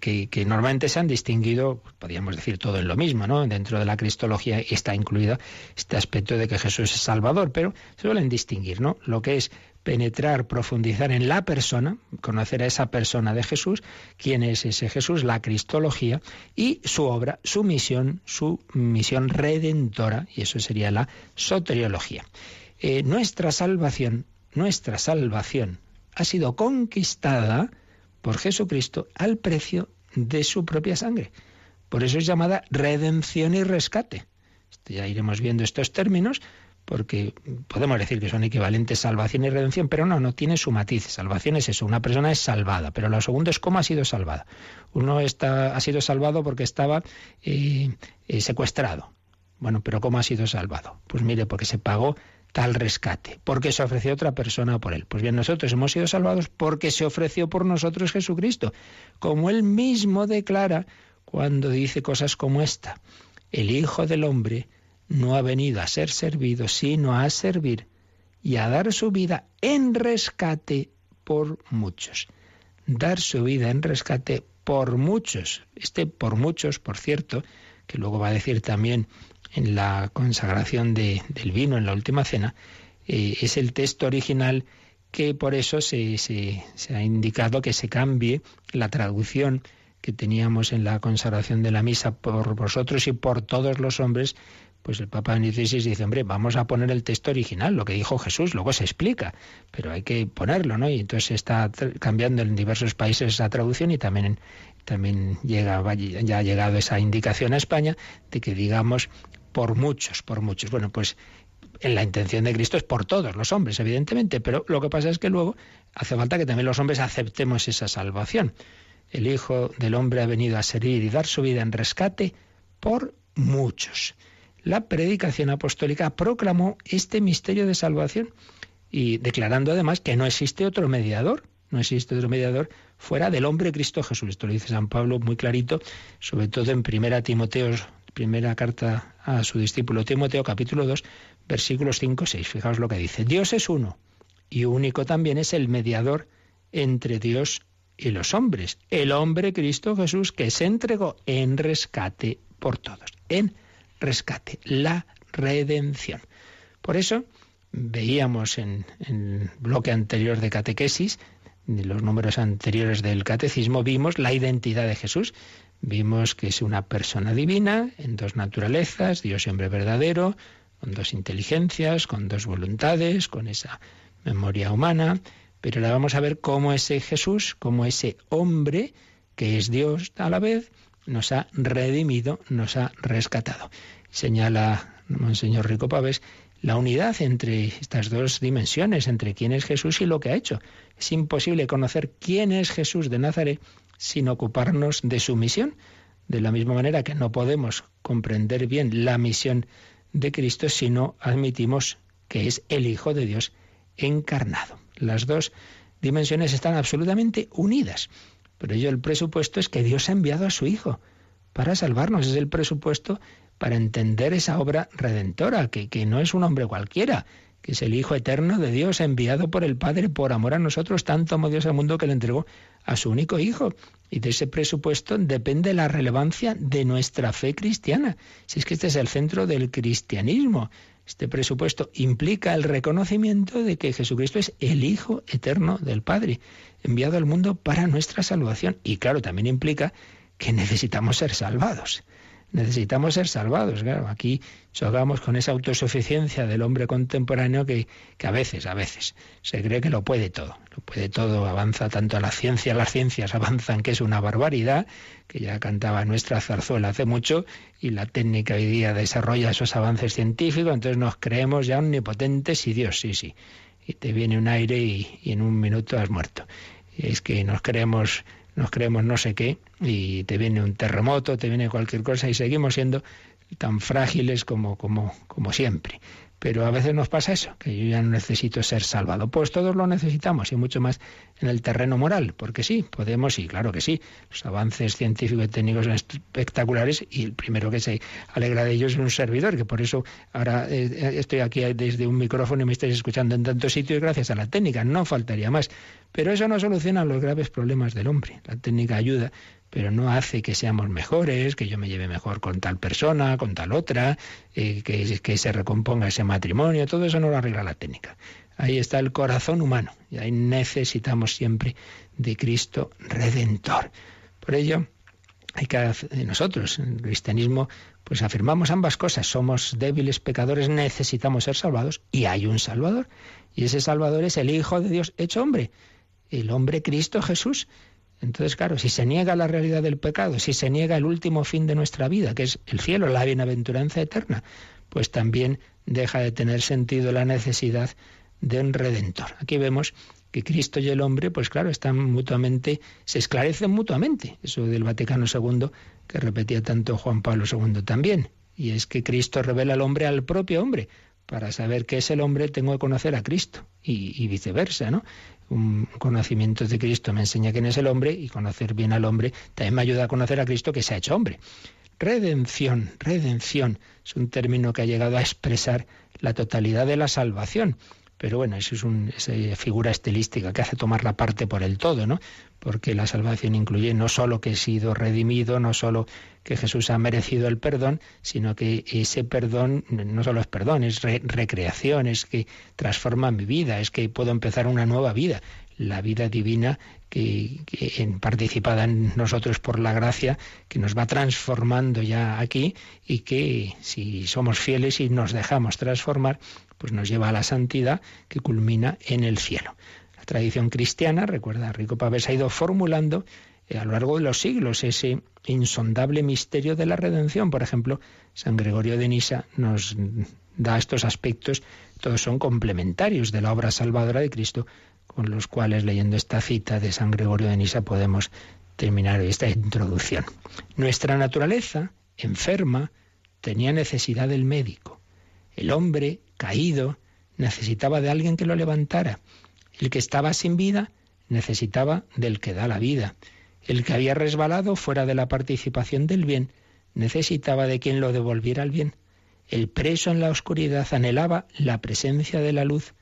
que, normalmente se han distinguido, podríamos decir todo en lo mismo, ¿no? Dentro de la cristología está incluido este aspecto de que Jesús es Salvador, pero se suelen distinguir, ¿no? Lo que es penetrar, profundizar en la persona, conocer a esa persona de Jesús, quién es ese Jesús, la cristología, y su obra, su misión, su misión redentora, y eso sería la soteriología. Eh, nuestra salvación, nuestra salvación ha sido conquistada, por Jesucristo al precio de su propia sangre. Por eso es llamada redención y rescate. Ya iremos viendo estos términos porque podemos decir que son equivalentes salvación y redención, pero no, no tiene su matiz. Salvación es eso, una persona es salvada, pero lo segundo es cómo ha sido salvada. Uno está, ha sido salvado porque estaba eh, eh, secuestrado. Bueno, pero ¿cómo ha sido salvado? Pues mire, porque se pagó tal rescate, porque se ofreció otra persona por él. Pues bien, nosotros hemos sido salvados porque se ofreció por nosotros Jesucristo, como él mismo declara cuando dice cosas como esta. El Hijo del Hombre no ha venido a ser servido, sino a servir y a dar su vida en rescate por muchos. Dar su vida en rescate por muchos. Este por muchos, por cierto, que luego va a decir también en la consagración del vino en la última cena, eh, es el texto original que por eso se, se, ha indicado que se cambie la traducción que teníamos en la consagración de la misa por vosotros y por todos los hombres, pues el Papa Benedicto dice, hombre, vamos a poner el texto original, lo que dijo Jesús, luego se explica, pero hay que ponerlo, ¿no? Y entonces se está cambiando en diversos países esa traducción y también, también llega, ya ha llegado esa indicación a España de que digamos por muchos, por muchos. Bueno, pues en la intención de Cristo es por todos los hombres, evidentemente, pero lo que pasa es que luego hace falta que también los hombres aceptemos esa salvación. El Hijo del Hombre ha venido a servir y dar su vida en rescate por muchos. La predicación apostólica proclamó este misterio de salvación y declarando además que no existe otro mediador, no existe otro mediador fuera del hombre Cristo Jesús. Esto lo dice San Pablo muy clarito, sobre todo en 1 Timoteo primera carta a su discípulo Timoteo, capítulo 2, versículos 5 6. Fijaos lo que dice. Dios es uno y único también es el mediador entre Dios y los hombres, el hombre Cristo Jesús que se entregó en rescate por todos, en rescate, la redención. Por eso veíamos en el bloque anterior de catequesis, de los números anteriores del catecismo, vimos la identidad de Jesús. Vimos que es una persona divina en dos naturalezas, Dios y hombre verdadero, con dos inteligencias, con dos voluntades, con esa memoria humana, pero ahora vamos a ver cómo ese Jesús, cómo ese hombre, que es Dios a la vez, nos ha redimido, nos ha rescatado. Señala Monseñor Rico Paves la unidad entre estas dos dimensiones, entre quién es Jesús y lo que ha hecho. Es imposible conocer quién es Jesús de Nazaret sin ocuparnos de su misión. De la misma manera que no podemos comprender bien la misión de Cristo si no admitimos que es el Hijo de Dios encarnado. Las dos dimensiones están absolutamente unidas. Pero ello el presupuesto es que Dios ha enviado a su Hijo para salvarnos. Es el presupuesto para entender esa obra redentora, que, no es un hombre cualquiera, que es el Hijo eterno de Dios, enviado por el Padre por amor a nosotros, tanto amó Dios al mundo que le entregó a su único Hijo. Y de ese presupuesto depende la relevancia de nuestra fe cristiana. Si es que este es el centro del cristianismo. Este presupuesto implica el reconocimiento de que Jesucristo es el Hijo eterno del Padre, enviado al mundo para nuestra salvación. Y claro, también implica que necesitamos ser salvados necesitamos ser salvados. Claro, aquí chocamos con esa autosuficiencia del hombre contemporáneo que, que, a veces, a veces, se cree que lo puede todo. Lo puede todo, avanza tanto la ciencia, las ciencias avanzan, que es una barbaridad, que ya cantaba nuestra zarzuela hace mucho, y la técnica hoy día desarrolla esos avances científicos, entonces nos creemos ya omnipotentes y Dios, sí, sí. Y te viene un aire y, y en un minuto has muerto. Y es que nos creemos nos creemos no sé qué y te viene un terremoto, te viene cualquier cosa y seguimos siendo tan frágiles como, como, como siempre. Pero a veces nos pasa eso, que yo ya no necesito ser salvado. Pues todos lo necesitamos y mucho más en el terreno moral, porque sí, podemos, y claro que sí, los avances científicos y técnicos son espectaculares y el primero que se alegra de ellos es un servidor, que por eso ahora eh, estoy aquí desde un micrófono y me estáis escuchando en tantos sitios gracias a la técnica, no faltaría más. Pero eso no soluciona los graves problemas del hombre. La técnica ayuda, pero no hace que seamos mejores, que yo me lleve mejor con tal persona, con tal otra, eh, que, que se recomponga ese matrimonio, todo eso no lo arregla la técnica. Ahí está el corazón humano y ahí necesitamos siempre de Cristo Redentor. Por ello, hay que nosotros, en el cristianismo, pues afirmamos ambas cosas. Somos débiles pecadores, necesitamos ser salvados y hay un Salvador. Y ese Salvador es el Hijo de Dios hecho hombre, el hombre Cristo Jesús. Entonces, claro, si se niega la realidad del pecado, si se niega el último fin de nuestra vida, que es el cielo, la bienaventuranza eterna, pues también deja de tener sentido la necesidad de un redentor. Aquí vemos que Cristo y el hombre, pues claro, están mutuamente, se esclarecen mutuamente. Eso del Vaticano II que repetía tanto Juan Pablo II también. Y es que Cristo revela al hombre al propio hombre. Para saber qué es el hombre tengo que conocer a Cristo y, y viceversa, ¿no? Un conocimiento de Cristo me enseña quién es el hombre y conocer bien al hombre también me ayuda a conocer a Cristo que se ha hecho hombre. Redención, redención es un término que ha llegado a expresar la totalidad de la salvación. Pero bueno, eso es una figura estilística que hace tomar la parte por el todo, ¿no? Porque la salvación incluye no solo que he sido redimido, no solo que Jesús ha merecido el perdón, sino que ese perdón no solo es perdón, es recreación, es que transforma mi vida, es que puedo empezar una nueva vida la vida divina que, que, participada en nosotros por la gracia, que nos va transformando ya aquí y que si somos fieles y nos dejamos transformar, pues nos lleva a la santidad que culmina en el cielo. La tradición cristiana, recuerda, Rico Pavés ha ido formulando eh, a lo largo de los siglos ese insondable misterio de la redención. Por ejemplo, San Gregorio de Nisa nos da estos aspectos, todos son complementarios de la obra salvadora de Cristo, con los cuales leyendo esta cita de San Gregorio de Nisa podemos terminar esta introducción. Nuestra naturaleza, enferma, tenía necesidad del médico. El hombre caído necesitaba de alguien que lo levantara. El que estaba sin vida necesitaba del que da la vida. El que había resbalado fuera de la participación del bien necesitaba de quien lo devolviera al bien. El preso en la oscuridad anhelaba la presencia de la luz.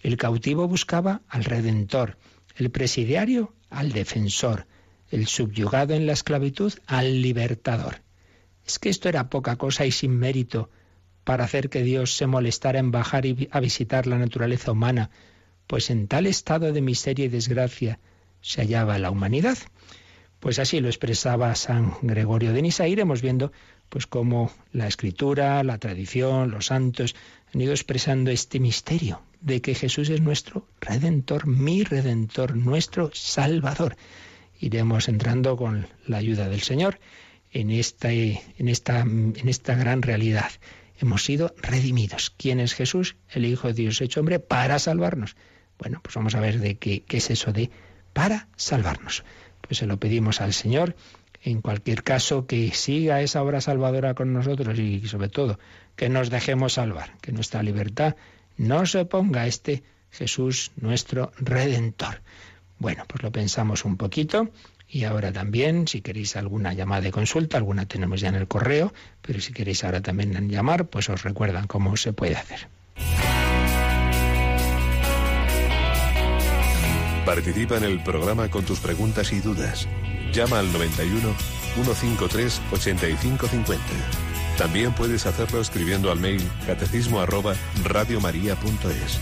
El cautivo buscaba al Redentor. El presidiario al defensor. El subyugado en la esclavitud al libertador. Es que esto era poca cosa y sin mérito para hacer que Dios se molestara en bajar y a visitar la naturaleza humana, pues en tal estado de miseria y desgracia se hallaba la humanidad. Pues así lo expresaba San Gregorio de Nisa. Iremos viendo pues cómo la escritura, la tradición, los santos han ido expresando este misterio de que Jesús es nuestro redentor, mi redentor, nuestro salvador. Iremos entrando con la ayuda del Señor en esta, en esta, en esta gran realidad hemos sido redimidos. ¿Quién es Jesús? El Hijo de Dios hecho hombre para salvarnos. Bueno, pues vamos a ver de qué, qué es eso de para salvarnos. Pues se lo pedimos al Señor, en cualquier caso, que siga esa obra salvadora con nosotros y sobre todo que nos dejemos salvar, que nuestra libertad no se oponga a este Jesús nuestro Redentor. Bueno, pues lo pensamos un poquito y ahora también, si queréis alguna llamada de consulta, alguna tenemos ya en el correo, pero si queréis ahora también llamar, pues os recuerdan cómo se puede hacer. Participa en el programa con tus preguntas y dudas. Llama al 91 153 8550. También puedes hacerlo escribiendo al mail catecismo arroba radiomaria.es.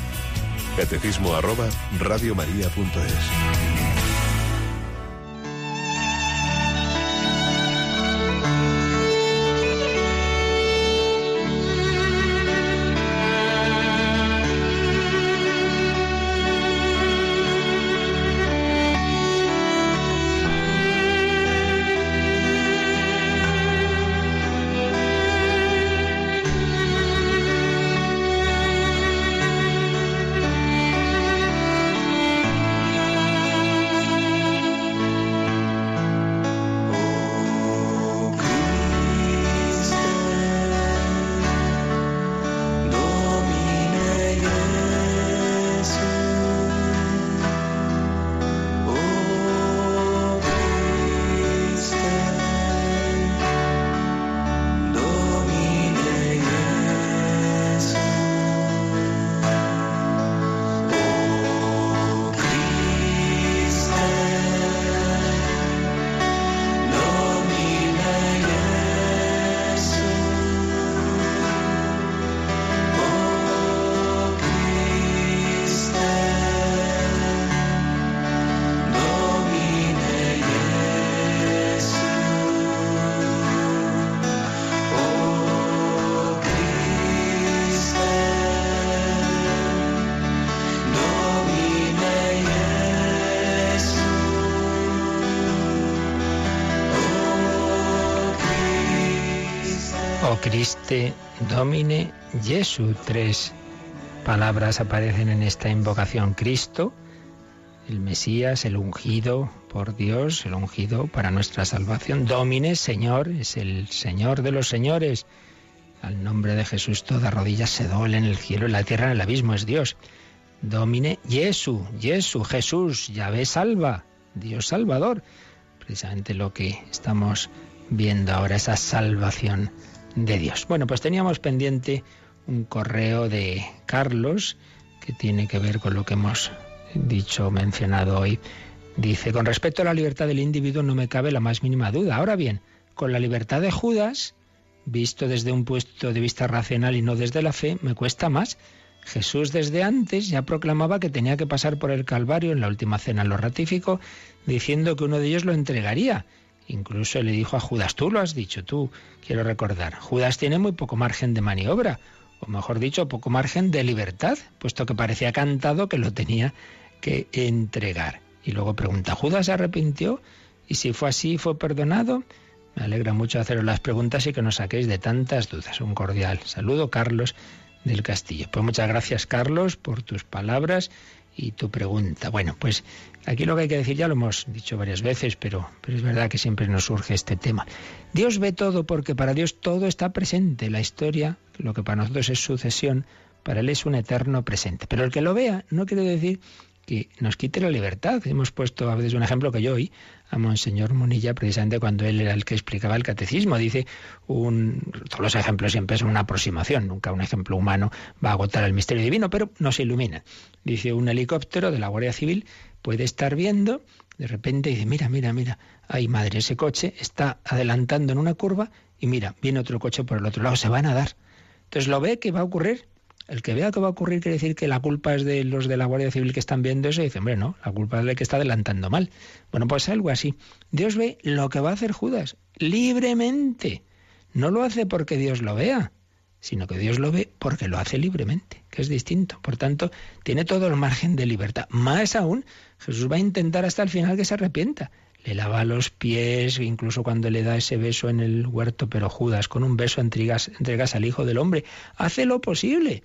Catecismo arroba radiomaria.es. Christe Domine Jesu. Tres palabras aparecen en esta invocación. Cristo, el Mesías, el ungido por Dios, el ungido para nuestra salvación. Domine, Señor, es el Señor de los señores. Al nombre de Jesús toda rodilla se doble en el cielo, en la tierra, en el abismo, es Dios. Domine Jesu, Jesu, Jesús, Yahvé salva, Dios salvador. Precisamente lo que estamos viendo ahora, esa salvación de Dios. Bueno, pues teníamos pendiente un correo de Carlos que tiene que ver con lo que hemos dicho, mencionado hoy. Dice, con respecto a la libertad del individuo no me cabe la más mínima duda. Ahora bien, con la libertad de Judas, visto desde un punto de vista racional y no desde la fe, me cuesta más. Jesús desde antes ya proclamaba que tenía que pasar por el Calvario, en la última cena lo ratificó, diciendo que uno de ellos lo entregaría. Incluso le dijo a Judas, tú lo has dicho, tú, quiero recordar, Judas tiene muy poco margen de maniobra, o mejor dicho, poco margen de libertad, puesto que parecía cantado que lo tenía que entregar. Y luego pregunta, ¿Judas se arrepintió? Y si fue así, ¿fue perdonado? Me alegra mucho haceros las preguntas y que nos saquéis de tantas dudas. Un cordial saludo, Carlos del Castillo. Pues muchas gracias, Carlos, por tus palabras y tu pregunta. Bueno, pues aquí lo que hay que decir ya lo hemos dicho varias veces, pero, pero es verdad que siempre nos surge este tema. Dios ve todo porque para Dios todo está presente. La historia, lo que para nosotros es sucesión, para Él es un eterno presente. Pero el que lo vea no quiere decir que nos quite la libertad. Hemos puesto a veces un ejemplo que yo oí a Monseñor Munilla precisamente cuando él era el que explicaba el catecismo. Dice, un, todos los ejemplos siempre son una aproximación, nunca un ejemplo humano va a agotar el misterio divino, pero nos ilumina. Dice, un helicóptero de la Guardia Civil puede estar viendo, de repente dice, mira, mira, mira, ay madre, ese coche está adelantando en una curva y mira, viene otro coche por el otro lado, se van a dar. Entonces lo ve que va a ocurrir el que vea que va a ocurrir quiere decir que la culpa es de los de la Guardia Civil que están viendo eso y dice, hombre, no, la culpa es del que está adelantando mal. Bueno, pues algo así. Dios ve lo que va a hacer Judas libremente. No lo hace porque Dios lo vea, sino que Dios lo ve porque lo hace libremente, que es distinto. Por tanto, tiene todo el margen de libertad. Más aún, Jesús va a intentar hasta el final que se arrepienta le lava los pies, incluso cuando le da ese beso en el huerto, pero Judas, con un beso entregas, entregas al Hijo del Hombre, hace lo posible.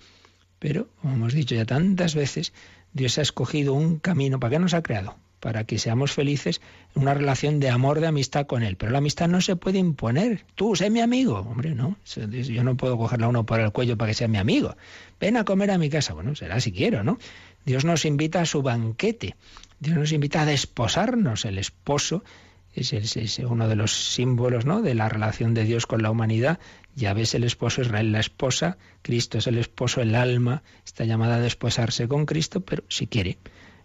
Pero, como hemos dicho ya tantas veces, Dios ha escogido un camino. ¿Para qué nos ha creado? Para que seamos felices en una relación de amor, de amistad con Él. Pero la amistad no se puede imponer. Tú, sé mi amigo. Hombre, no. Yo no puedo cogerle a uno por el cuello para que sea mi amigo. Ven a comer a mi casa. Bueno, será si quiero, ¿no? Dios nos invita a su banquete. Dios nos invita a desposarnos. El esposo es, uno de los símbolos ¿no? de la relación de Dios con la humanidad. Ya ves, el esposo, Israel la esposa, Cristo es el esposo, el alma está llamada a desposarse con Cristo, pero si quiere.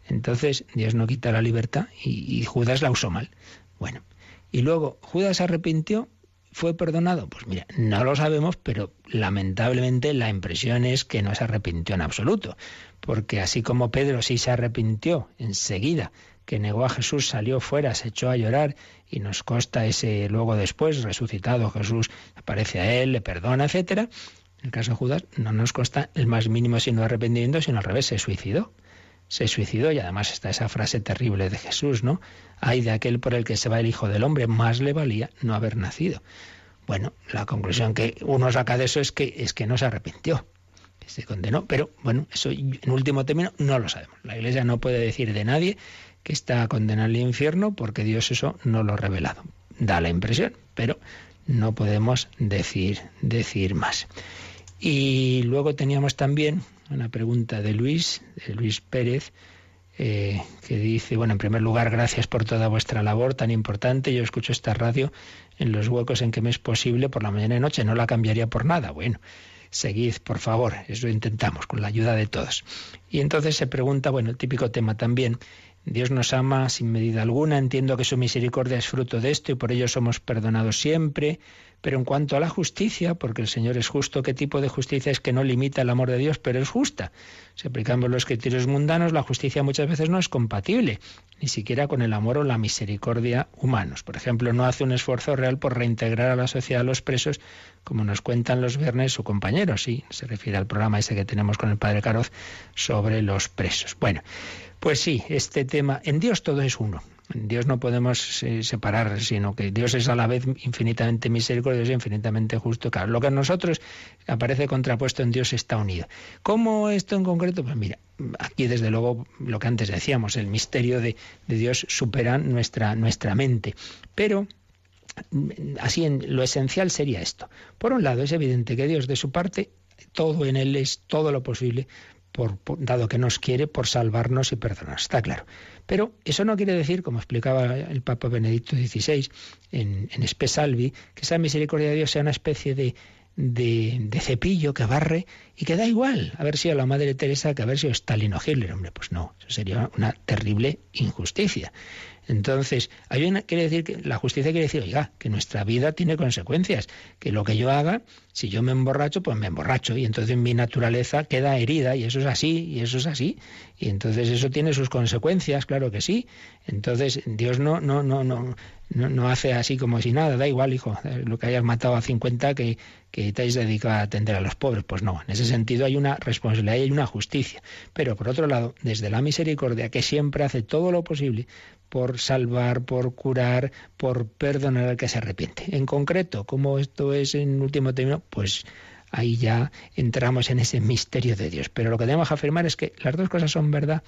Entonces Dios no quita la libertad y, y Judas la usó mal. Bueno, y luego Judas se arrepintió ¿Fue perdonado? Pues mira, no lo sabemos, pero lamentablemente la impresión es que no se arrepintió en absoluto, porque así como Pedro sí se arrepintió enseguida, que negó a Jesús, salió fuera, se echó a llorar y nos consta ese luego después, resucitado Jesús, aparece a él, le perdona, etcétera. En el caso de Judas no nos consta el más mínimo sino arrepentimiento, sino al revés, se suicidó se suicidó y además está esa frase terrible de Jesús, ¿no? Hay de aquel por el que se va el Hijo del Hombre, más le valía no haber nacido. Bueno, la conclusión que uno saca de eso es que, es que no se arrepintió, se condenó, pero bueno, eso en último término no lo sabemos. La Iglesia no puede decir de nadie que está condenado al infierno porque Dios eso no lo ha revelado. Da la impresión, pero no podemos decir, decir más. Y luego teníamos también una pregunta de Luis, de Luis Pérez, eh, que dice, bueno, en primer lugar, gracias por toda vuestra labor tan importante. Yo escucho esta radio en los huecos en que me es posible por la mañana y noche, no la cambiaría por nada. Bueno, seguid, por favor, eso intentamos, con la ayuda de todos. Y entonces se pregunta, bueno, el típico tema también, Dios nos ama sin medida alguna, entiendo que su misericordia es fruto de esto y por ello somos perdonados siempre. Pero en cuanto a la justicia, porque el Señor es justo, ¿qué tipo de justicia es que no limita el amor de Dios, pero es justa? Si aplicamos los criterios mundanos, la justicia muchas veces no es compatible, ni siquiera con el amor o la misericordia humanos. Por ejemplo, no hace un esfuerzo real por reintegrar a la sociedad a los presos, como nos cuentan los viernes su compañero. Sí, se refiere al programa ese que tenemos con el padre Caroz sobre los presos. Bueno, pues sí, este tema, en Dios todo es uno. Dios no podemos eh, separar, sino que Dios es a la vez infinitamente misericordioso y infinitamente justo. Claro, lo que a nosotros aparece contrapuesto en Dios está unido. ¿Cómo esto en concreto? Pues mira, aquí desde luego lo que antes decíamos, el misterio de, Dios supera nuestra, nuestra mente. Pero así en lo esencial sería esto. Por un lado, es evidente que Dios de su parte, todo en él es todo lo posible por, dado que nos quiere por salvarnos y perdonarnos, está claro. Pero eso no quiere decir, como explicaba el Papa Benedicto XVI en, en Espesalvi, que esa misericordia de Dios sea una especie de, de, de, cepillo que barre y que da igual haber sido la Madre Teresa que haber sido Stalin o Hitler. Hombre, pues no, eso sería una terrible injusticia. Entonces, hay una, quiere decir que la justicia quiere decir, oiga, que nuestra vida tiene consecuencias, que lo que yo haga, si yo me emborracho, pues me emborracho y entonces mi naturaleza queda herida y eso es así y eso es así y entonces eso tiene sus consecuencias, claro que sí. Entonces, Dios no no no no no, hace así como si nada, da igual, hijo, lo que hayas matado a 50 que, que te hayas dedicado a atender a los pobres. Pues no, en ese sentido hay una responsabilidad y hay una justicia. Pero por otro lado, desde la misericordia, que siempre hace todo lo posible por salvar, por curar, por perdonar al que se arrepiente. En concreto, como esto es en último término, pues ahí ya entramos en ese misterio de Dios. Pero lo que debemos afirmar es que las dos cosas son verdad.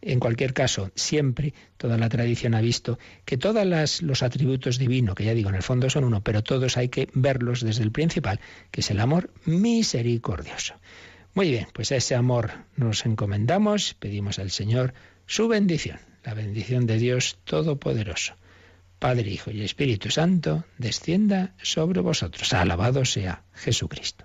En cualquier caso, siempre toda la tradición ha visto que todos los atributos divinos, que ya digo, en el fondo son uno, pero todos hay que verlos desde el principal, que es el amor misericordioso. Muy bien, pues a ese amor nos encomendamos, pedimos al Señor su bendición la bendición de Dios Todopoderoso, Padre, Hijo y Espíritu Santo, descienda sobre vosotros. Alabado sea Jesucristo.